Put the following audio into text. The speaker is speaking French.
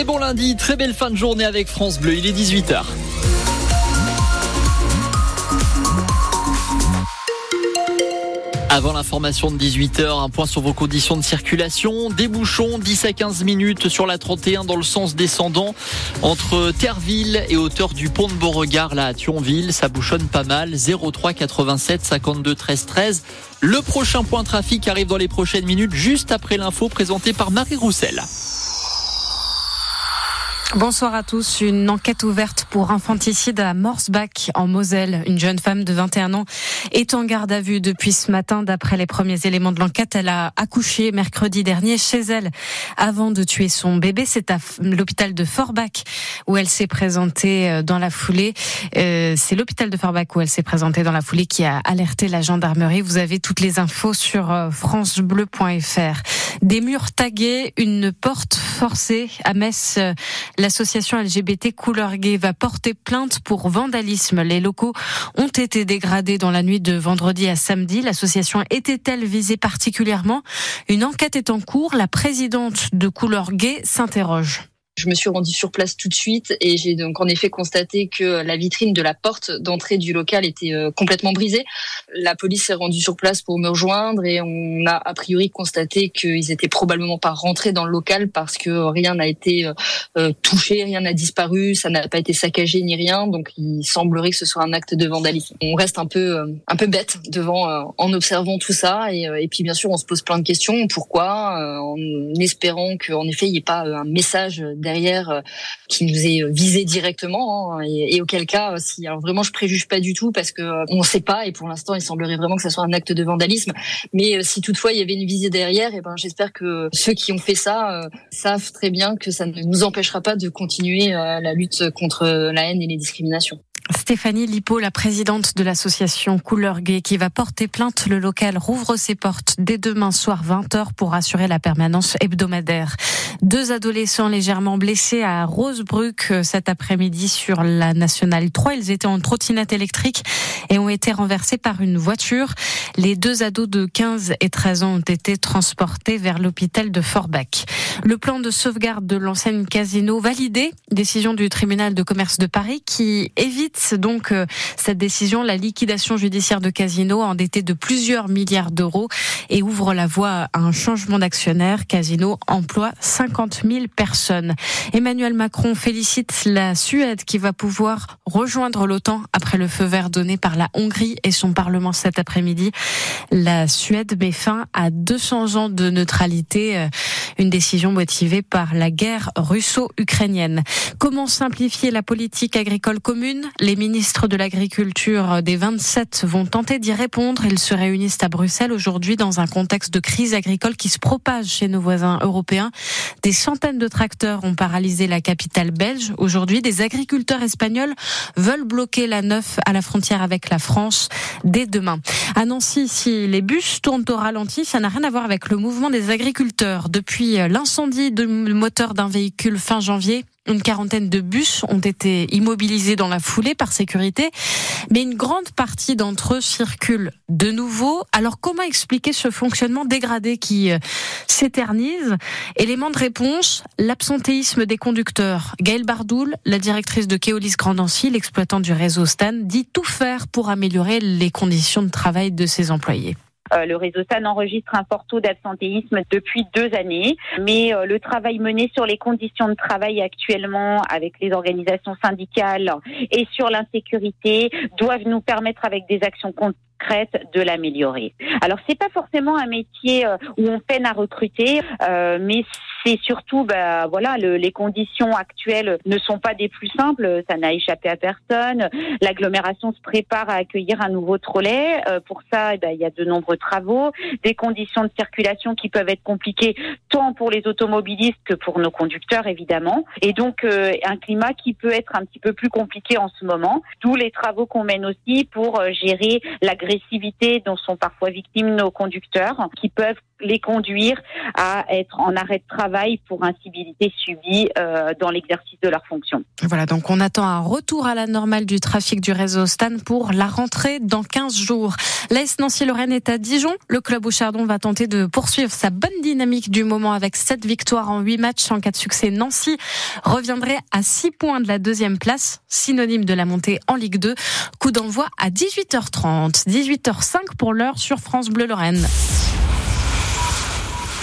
Très bon lundi, très belle fin de journée avec France Bleu, il est 18h. Avant l'information de 18h, un point sur vos conditions de circulation. Des bouchons, 10 à 15 minutes sur la 31 dans le sens descendant entre Terreville et hauteur du pont de Beauregard là à Thionville. Ça bouchonne pas mal. 03 87 52 13 13. Le prochain point trafic arrive dans les prochaines minutes juste après l'info présentée par Marie Roussel. Bonsoir à tous. Une enquête ouverte pour infanticide à Morsbach en Moselle. Une jeune femme de 21 ans est en garde à vue depuis ce matin. D'après les premiers éléments de l'enquête, elle a accouché mercredi dernier chez elle avant de tuer son bébé. C'est à l'hôpital de Forbach où elle s'est présentée euh, dans la foulée. Euh, c'est l'hôpital de Forbach où elle s'est présentée dans la foulée qui a alerté la gendarmerie. Vous avez toutes les infos sur euh, francebleu.fr. Des murs tagués, une porte forcée à Metz L'association LGBT Couleur Gay va porter plainte pour vandalisme. Les locaux ont été dégradés dans la nuit de vendredi à samedi. L'association était-elle visée particulièrement? Une enquête est en cours. La présidente de Couleur Gay s'interroge. Je me suis rendue sur place tout de suite et j'ai donc en effet constaté que la vitrine de la porte d'entrée du local était euh, complètement brisée. La police s'est rendue sur place pour me rejoindre et on a a priori constaté qu'ils étaient probablement pas rentrés dans le local parce que rien n'a été euh, euh, touché, rien n'a disparu, ça n'a pas été saccagé ni rien. Donc il semblerait que ce soit un acte de vandalisme. On reste un peu un peu bête devant en observant tout ça et, et puis bien sûr on se pose plein de questions. Pourquoi En espérant qu'en effet il n'y ait pas un message euh, qui nous est visé directement hein, et, auquel cas euh, si alors vraiment je préjuge pas du tout parce que euh, on sait pas et pour l'instant il semblerait vraiment que ça soit un acte de vandalisme mais si toutefois il y avait une visée derrière et eh ben j'espère que ceux qui ont fait ça savent très bien que ça ne nous empêchera pas de continuer la lutte contre la haine et les discriminations. Stéphanie Lipo, la présidente de l'association Couleur Gay, qui va porter plainte. Le local rouvre ses portes dès demain soir 20h pour assurer la permanence hebdomadaire. Deux adolescents légèrement blessés à Rosebruck euh, cet après-midi sur la nationale 3. Ils étaient en trottinette électrique et ont été renversés par une voiture. Les deux ados de 15 et 13 ans ont été transportés vers l'hôpital de Forbach. Le plan de sauvegarde de l'enseigne Casino validé, décision du tribunal de commerce de Paris qui évite donc euh, cette décision, la liquidation judiciaire de Casino endetté de plusieurs milliards d'euros et ouvre la voie à un changement d'actionnaire. Casino emploie 50 000 personnes. Emmanuel Macron félicite la Suède qui va pouvoir rejoindre l'OTAN après le feu vert donné par la Hongrie et son Parlement cet après-midi. La Suède met fin à 200 ans de neutralité, euh, une décision motivée par la guerre russo-ukrainienne. Comment simplifier la politique agricole commune? Les ministres de l'Agriculture des 27 vont tenter d'y répondre. Ils se réunissent à Bruxelles aujourd'hui dans un contexte de crise agricole qui se propage chez nos voisins européens. Des centaines de tracteurs ont paralysé la capitale belge. Aujourd'hui, des agriculteurs espagnols veulent bloquer la neuf à la frontière avec la France dès demain. À Nancy, si les bus tournent au ralenti, ça n'a rien à voir avec le mouvement des agriculteurs. Depuis l'incendie du moteur d'un véhicule fin janvier, une quarantaine de bus ont été immobilisés dans la foulée par sécurité, mais une grande partie d'entre eux circulent de nouveau. Alors comment expliquer ce fonctionnement dégradé qui euh, s'éternise? Élément de réponse, l'absentéisme des conducteurs. Gaëlle Bardoul, la directrice de Keolis Grandancy, l'exploitant du réseau Stan, dit tout faire pour améliorer les conditions de travail de ses employés. Euh, le réseau SAN enregistre un fort taux d'absentéisme depuis deux années, mais euh, le travail mené sur les conditions de travail actuellement avec les organisations syndicales et sur l'insécurité doivent nous permettre avec des actions de l'améliorer. Alors c'est pas forcément un métier euh, où on peine à recruter, euh, mais c'est surtout, bah, voilà, le, les conditions actuelles ne sont pas des plus simples. Ça n'a échappé à personne. L'agglomération se prépare à accueillir un nouveau trolley. Euh, pour ça, eh ben, il y a de nombreux travaux, des conditions de circulation qui peuvent être compliquées tant pour les automobilistes que pour nos conducteurs, évidemment. Et donc un climat qui peut être un petit peu plus compliqué en ce moment. D'où les travaux qu'on mène aussi pour gérer l'agressivité dont sont parfois victimes nos conducteurs, qui peuvent les conduire à être en arrêt de travail pour incivilité subie euh, dans l'exercice de leurs fonctions. Voilà, donc on attend un retour à la normale du trafic du réseau Stan pour la rentrée dans 15 jours. L'AS Nancy-Lorraine est à Dijon. Le club au Chardon va tenter de poursuivre sa bonne dynamique du moment avec 7 victoires en 8 matchs. En cas de succès, Nancy reviendrait à 6 points de la deuxième place, synonyme de la montée en Ligue 2. Coup d'envoi à 18h30. 18h05 pour l'heure sur France Bleu Lorraine.